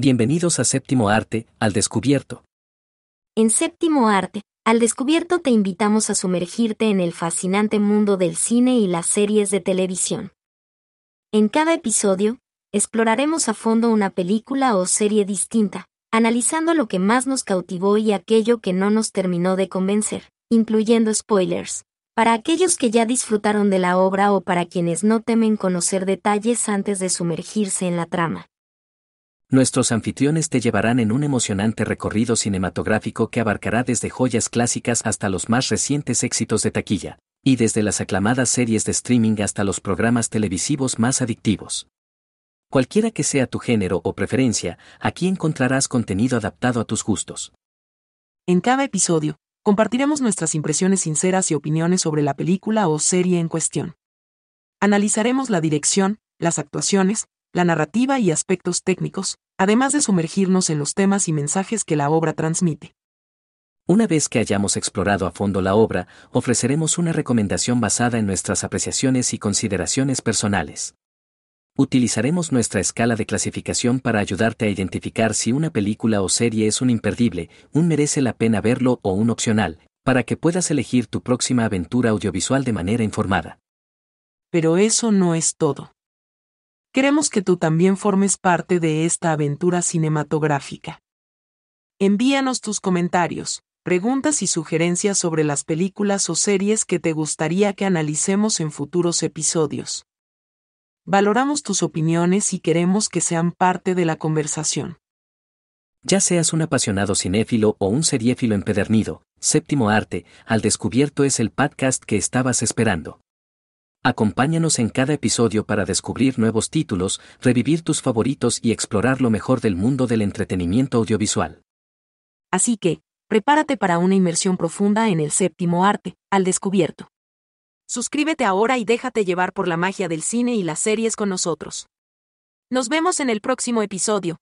Bienvenidos a Séptimo Arte, al descubierto. En Séptimo Arte, al descubierto te invitamos a sumergirte en el fascinante mundo del cine y las series de televisión. En cada episodio, exploraremos a fondo una película o serie distinta, analizando lo que más nos cautivó y aquello que no nos terminó de convencer, incluyendo spoilers, para aquellos que ya disfrutaron de la obra o para quienes no temen conocer detalles antes de sumergirse en la trama. Nuestros anfitriones te llevarán en un emocionante recorrido cinematográfico que abarcará desde joyas clásicas hasta los más recientes éxitos de taquilla, y desde las aclamadas series de streaming hasta los programas televisivos más adictivos. Cualquiera que sea tu género o preferencia, aquí encontrarás contenido adaptado a tus gustos. En cada episodio, compartiremos nuestras impresiones sinceras y opiniones sobre la película o serie en cuestión. Analizaremos la dirección, las actuaciones, la narrativa y aspectos técnicos, además de sumergirnos en los temas y mensajes que la obra transmite. Una vez que hayamos explorado a fondo la obra, ofreceremos una recomendación basada en nuestras apreciaciones y consideraciones personales. Utilizaremos nuestra escala de clasificación para ayudarte a identificar si una película o serie es un imperdible, un merece la pena verlo o un opcional, para que puedas elegir tu próxima aventura audiovisual de manera informada. Pero eso no es todo. Queremos que tú también formes parte de esta aventura cinematográfica. Envíanos tus comentarios, preguntas y sugerencias sobre las películas o series que te gustaría que analicemos en futuros episodios. Valoramos tus opiniones y queremos que sean parte de la conversación. Ya seas un apasionado cinéfilo o un seriéfilo empedernido, Séptimo Arte, al descubierto es el podcast que estabas esperando. Acompáñanos en cada episodio para descubrir nuevos títulos, revivir tus favoritos y explorar lo mejor del mundo del entretenimiento audiovisual. Así que, prepárate para una inmersión profunda en el séptimo arte, al descubierto. Suscríbete ahora y déjate llevar por la magia del cine y las series con nosotros. Nos vemos en el próximo episodio.